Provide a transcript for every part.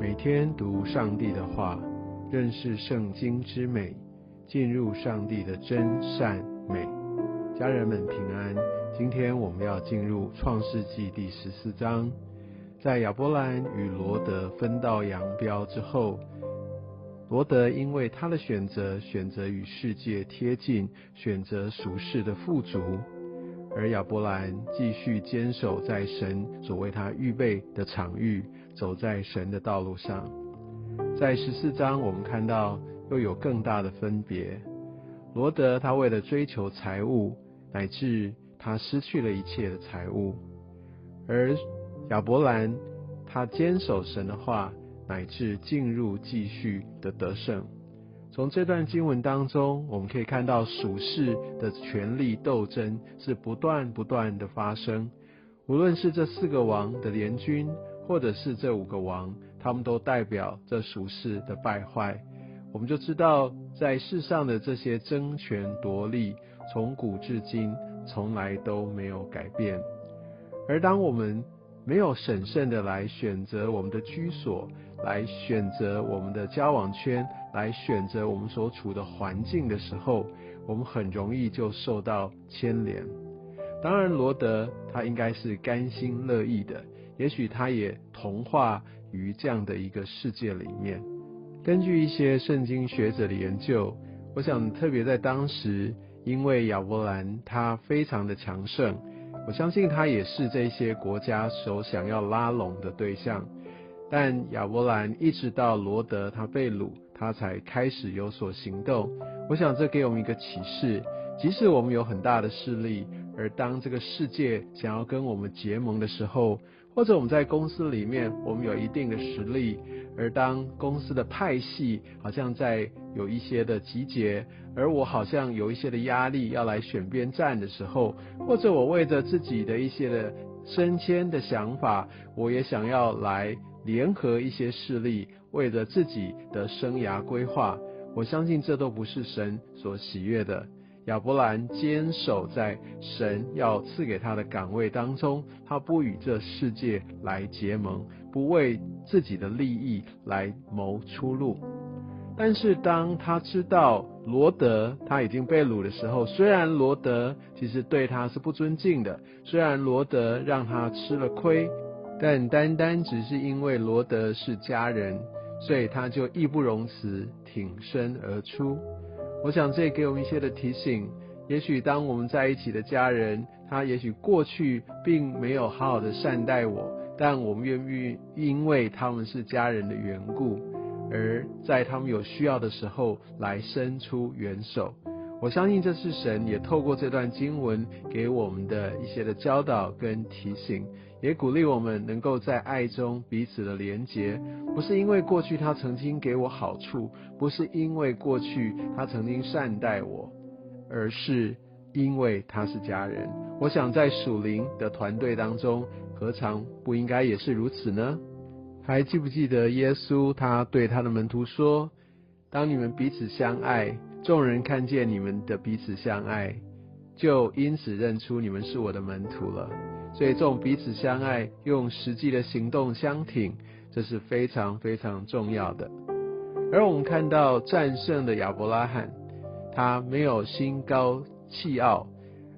每天读上帝的话，认识圣经之美，进入上帝的真善美。家人们平安。今天我们要进入创世纪第十四章。在亚伯兰与罗德分道扬镳之后，罗德因为他的选择，选择与世界贴近，选择属世的富足。而亚伯兰继续坚守在神所为他预备的场域，走在神的道路上。在十四章，我们看到又有更大的分别。罗德他为了追求财物，乃至他失去了一切的财物；而亚伯兰他坚守神的话，乃至进入继续的得胜。从这段经文当中，我们可以看到属世的权力斗争是不断不断的发生。无论是这四个王的联军，或者是这五个王，他们都代表这属世的败坏。我们就知道，在世上的这些争权夺利，从古至今从来都没有改变。而当我们没有审慎的来选择我们的居所，来选择我们的交往圈，来选择我们所处的环境的时候，我们很容易就受到牵连。当然，罗德他应该是甘心乐意的，也许他也同化于这样的一个世界里面。根据一些圣经学者的研究，我想特别在当时，因为亚伯兰他非常的强盛，我相信他也是这些国家所想要拉拢的对象。但亚伯兰一直到罗德他被掳，他才开始有所行动。我想这给我们一个启示：即使我们有很大的势力，而当这个世界想要跟我们结盟的时候，或者我们在公司里面我们有一定的实力，而当公司的派系好像在有一些的集结，而我好像有一些的压力要来选边站的时候，或者我为着自己的一些的升迁的想法，我也想要来。联合一些势力，为了自己的生涯规划，我相信这都不是神所喜悦的。亚伯兰坚守在神要赐给他的岗位当中，他不与这世界来结盟，不为自己的利益来谋出路。但是当他知道罗德他已经被掳的时候，虽然罗德其实对他是不尊敬的，虽然罗德让他吃了亏。但单单只是因为罗德是家人，所以他就义不容辞挺身而出。我想这也给我们一些的提醒：，也许当我们在一起的家人，他也许过去并没有好好的善待我，但我们愿不愿意因为他们是家人的缘故，而在他们有需要的时候来伸出援手？我相信这是神也透过这段经文给我们的一些的教导跟提醒。也鼓励我们能够在爱中彼此的连结，不是因为过去他曾经给我好处，不是因为过去他曾经善待我，而是因为他是家人。我想在属灵的团队当中，何尝不应该也是如此呢？还记不记得耶稣他对他的门徒说：“当你们彼此相爱，众人看见你们的彼此相爱，就因此认出你们是我的门徒了。”所以，这种彼此相爱，用实际的行动相挺，这是非常非常重要的。而我们看到战胜的亚伯拉罕，他没有心高气傲，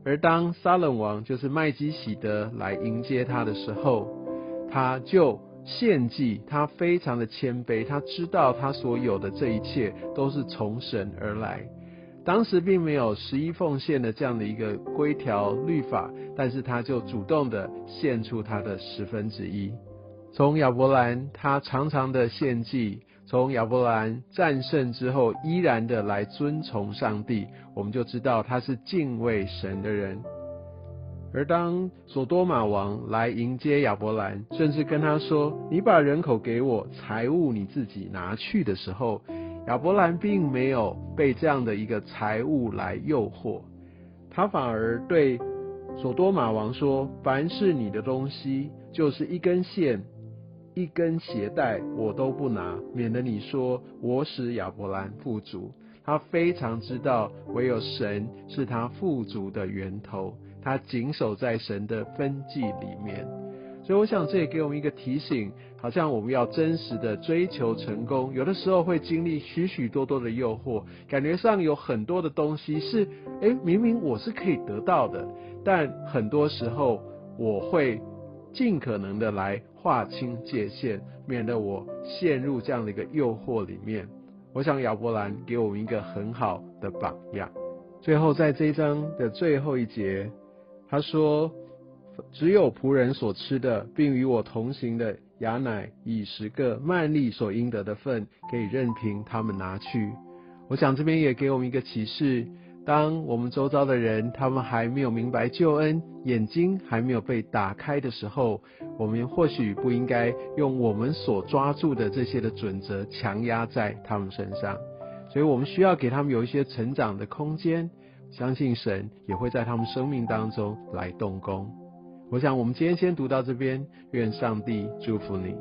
而当撒冷王就是麦基喜德来迎接他的时候，他就献祭，他非常的谦卑，他知道他所有的这一切都是从神而来。当时并没有十一奉献的这样的一个规条律法，但是他就主动的献出他的十分之一。从亚伯兰他常常的献祭，从亚伯兰战胜之后依然的来遵从上帝，我们就知道他是敬畏神的人。而当索多玛王来迎接亚伯兰，甚至跟他说：“你把人口给我，财物你自己拿去”的时候，亚伯兰并没有被这样的一个财物来诱惑，他反而对索多玛王说：“凡是你的东西，就是一根线、一根鞋带，我都不拿，免得你说我使亚伯兰富足。”他非常知道，唯有神是他富足的源头，他谨守在神的分际里面。所以我想这也给我们一个提醒，好像我们要真实的追求成功，有的时候会经历许许多多的诱惑，感觉上有很多的东西是，哎，明明我是可以得到的，但很多时候我会尽可能的来划清界限，免得我陷入这样的一个诱惑里面。我想亚伯兰给我们一个很好的榜样。最后在这一章的最后一节，他说。只有仆人所吃的，并与我同行的雅乃以十个曼利所应得的份，可以任凭他们拿去。我想这边也给我们一个启示：当我们周遭的人他们还没有明白救恩，眼睛还没有被打开的时候，我们或许不应该用我们所抓住的这些的准则强压在他们身上。所以我们需要给他们有一些成长的空间，相信神也会在他们生命当中来动工。我想，我们今天先读到这边。愿上帝祝福你。